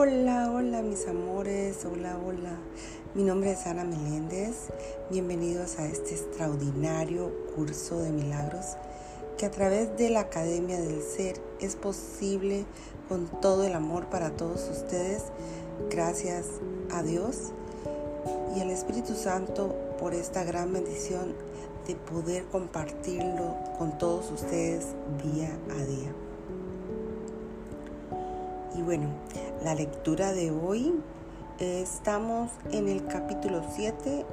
Hola, hola mis amores, hola, hola. Mi nombre es Ana Meléndez. Bienvenidos a este extraordinario curso de milagros que a través de la Academia del Ser es posible con todo el amor para todos ustedes. Gracias a Dios y al Espíritu Santo por esta gran bendición de poder compartirlo con todos ustedes día a día. Y bueno, la lectura de hoy estamos en el capítulo 7,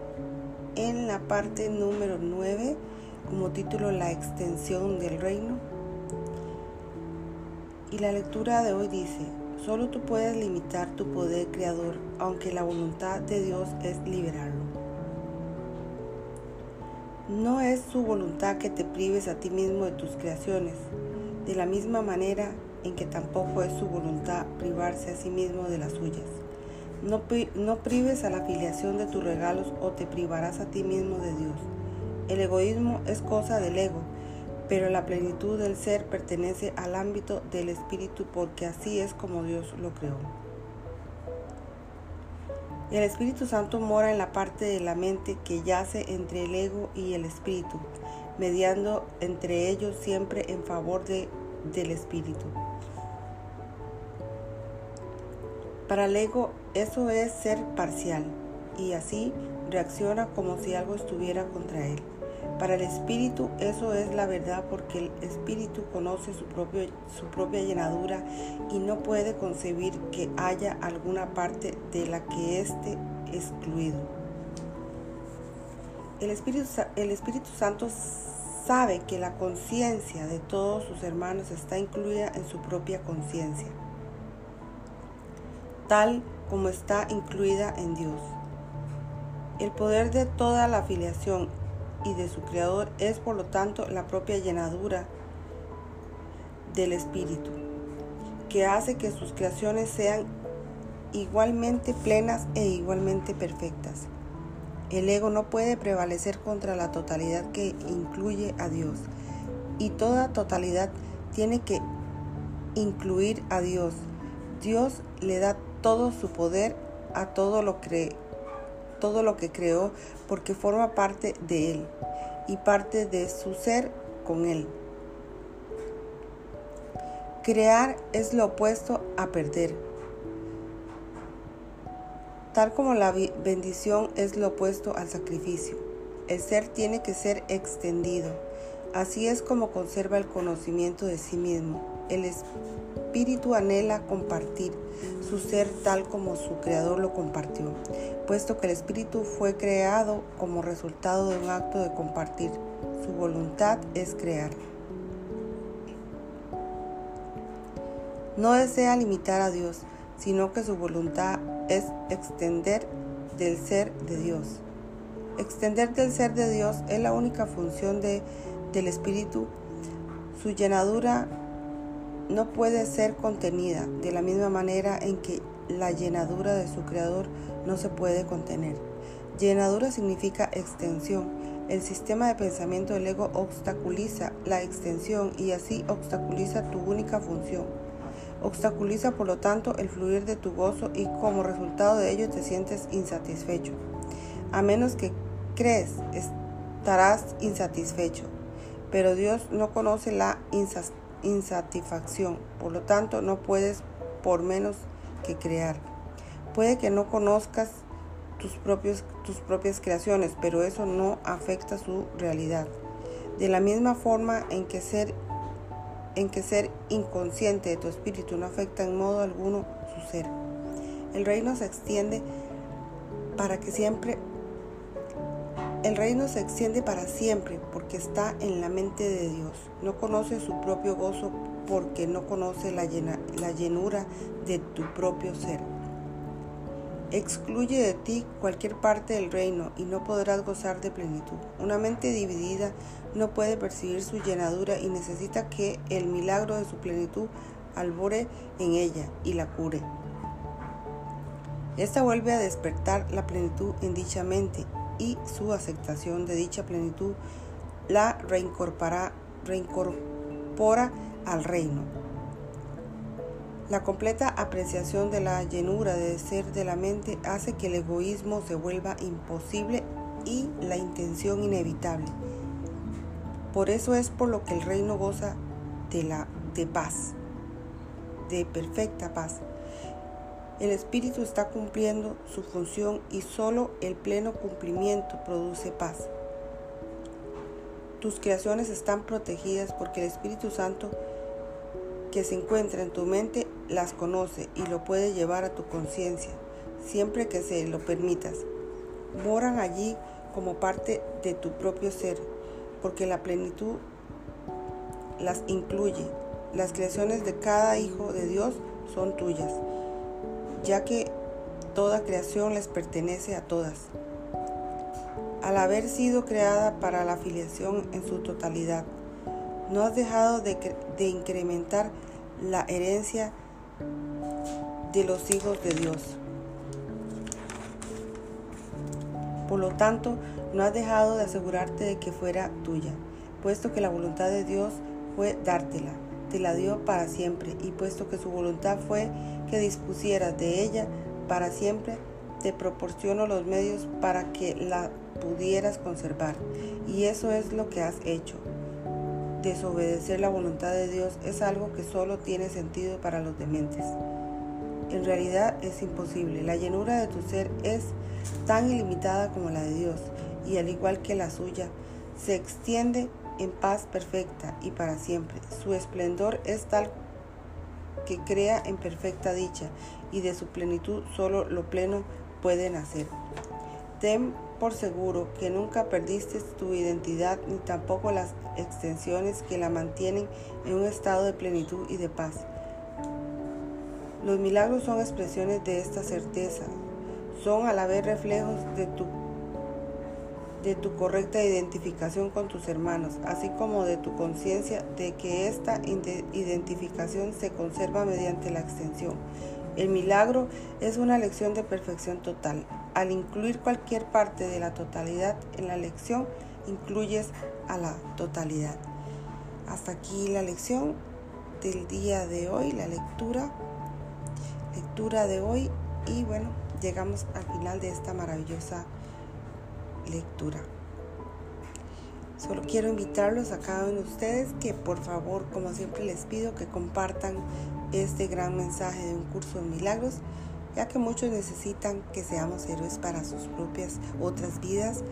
en la parte número 9, como título La extensión del reino. Y la lectura de hoy dice, solo tú puedes limitar tu poder creador, aunque la voluntad de Dios es liberarlo. No es su voluntad que te prives a ti mismo de tus creaciones, de la misma manera en que tampoco es su voluntad privarse a sí mismo de las suyas. No, no prives a la filiación de tus regalos o te privarás a ti mismo de Dios. El egoísmo es cosa del ego, pero la plenitud del ser pertenece al ámbito del espíritu porque así es como Dios lo creó. El Espíritu Santo mora en la parte de la mente que yace entre el ego y el espíritu, mediando entre ellos siempre en favor de, del espíritu. Para el ego eso es ser parcial y así reacciona como si algo estuviera contra él. Para el espíritu eso es la verdad porque el espíritu conoce su, propio, su propia llenadura y no puede concebir que haya alguna parte de la que esté excluido. El Espíritu, el Espíritu Santo sabe que la conciencia de todos sus hermanos está incluida en su propia conciencia tal como está incluida en Dios. El poder de toda la afiliación y de su Creador es por lo tanto la propia llenadura del Espíritu, que hace que sus creaciones sean igualmente plenas e igualmente perfectas. El ego no puede prevalecer contra la totalidad que incluye a Dios y toda totalidad tiene que incluir a Dios. Dios le da todo su poder a todo lo, todo lo que creó porque forma parte de Él y parte de su ser con Él. Crear es lo opuesto a perder. Tal como la bendición es lo opuesto al sacrificio. El ser tiene que ser extendido. Así es como conserva el conocimiento de sí mismo. El espíritu anhela compartir su ser tal como su creador lo compartió, puesto que el espíritu fue creado como resultado de un acto de compartir. Su voluntad es crear. No desea limitar a Dios, sino que su voluntad es extender del ser de Dios. Extender del ser de Dios es la única función de, del Espíritu. Su llenadura no puede ser contenida de la misma manera en que la llenadura de su creador no se puede contener. Llenadura significa extensión. El sistema de pensamiento del ego obstaculiza la extensión y así obstaculiza tu única función. Obstaculiza por lo tanto el fluir de tu gozo y como resultado de ello te sientes insatisfecho. A menos que crees, estarás insatisfecho. Pero Dios no conoce la insatisfacción insatisfacción. Por lo tanto, no puedes por menos que crear. Puede que no conozcas tus, tus propias creaciones, pero eso no afecta su realidad. De la misma forma en que ser en que ser inconsciente de tu espíritu no afecta en modo alguno su ser. El reino se extiende para que siempre el reino se extiende para siempre porque está en la mente de Dios. No conoce su propio gozo porque no conoce la, llenura de tu propio ser. Excluye de ti cualquier parte del reino y no podrás gozar de plenitud. Una mente dividida no puede percibir su llenadura y necesita que el milagro de su plenitud albore en ella y la cure. Esta vuelve a despertar la plenitud en dicha mente y su aceptación de dicha plenitud la reincorpora, al reino. La completa apreciación de la llenura de ser de la mente hace que el egoísmo se vuelva imposible y la intención inevitable. Por eso es por lo que el reino goza de la de paz, de perfecta paz. El espíritu está cumpliendo su función y solo el pleno cumplimiento produce paz. Tus creaciones están protegidas porque el Espíritu Santo que se encuentra en tu mente las conoce y lo puede llevar a tu conciencia, siempre que se lo permitas. Moran allí como parte de tu propio ser, porque la plenitud las incluye. Las creaciones de cada hijo de Dios son tuyas, ya que toda creación les pertenece a todas. Al haber sido creada para la afiliación en su totalidad, no has dejado de, de incrementar la herencia de los hijos de Dios. Por lo tanto, no has dejado de asegurarte de que fuera tuya, puesto que la voluntad de Dios fue dártela, te la dio para siempre, y puesto que su voluntad fue que dispusieras de ella para siempre, te proporciono los medios para que la pudieras conservar. Y eso es lo que has hecho desobedecer la voluntad de Dios es algo que solo tiene sentido para los dementes. En realidad es imposible. La llenura de tu ser es tan ilimitada como la de Dios y al igual que la suya, se extiende en paz perfecta y para siempre. Su esplendor es tal que crea en perfecta dicha y de su plenitud solo lo pleno puede nacer. Ten por seguro que nunca perdiste tu identidad ni tampoco las extensiones que la mantienen en un estado de plenitud y de paz. Los milagros son expresiones de esta certeza, son a la vez reflejos de tu, de tu correcta identificación con tus hermanos, así como de tu conciencia de que esta identificación se conserva mediante la extensión. El milagro es una lección de perfección total. Al incluir cualquier parte de la totalidad en la lección, incluyes a la totalidad. Hasta aquí la lección del día de hoy, la lectura, lectura de hoy y bueno, llegamos al final de esta maravillosa lectura. Solo quiero invitarlos a cada uno de ustedes que por favor, como siempre les pido, que compartan este gran mensaje de un curso de milagros, ya que muchos necesitan que seamos héroes para sus propias otras vidas.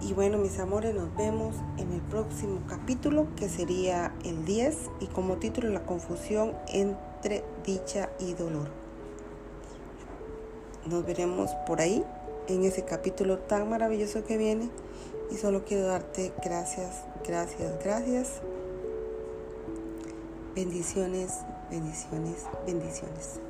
Y bueno, mis amores, nos vemos en el próximo capítulo, que sería el 10, y como título la confusión entre dicha y dolor. Nos veremos por ahí, en ese capítulo tan maravilloso que viene. Y solo quiero darte gracias, gracias, gracias. Bendiciones, bendiciones, bendiciones.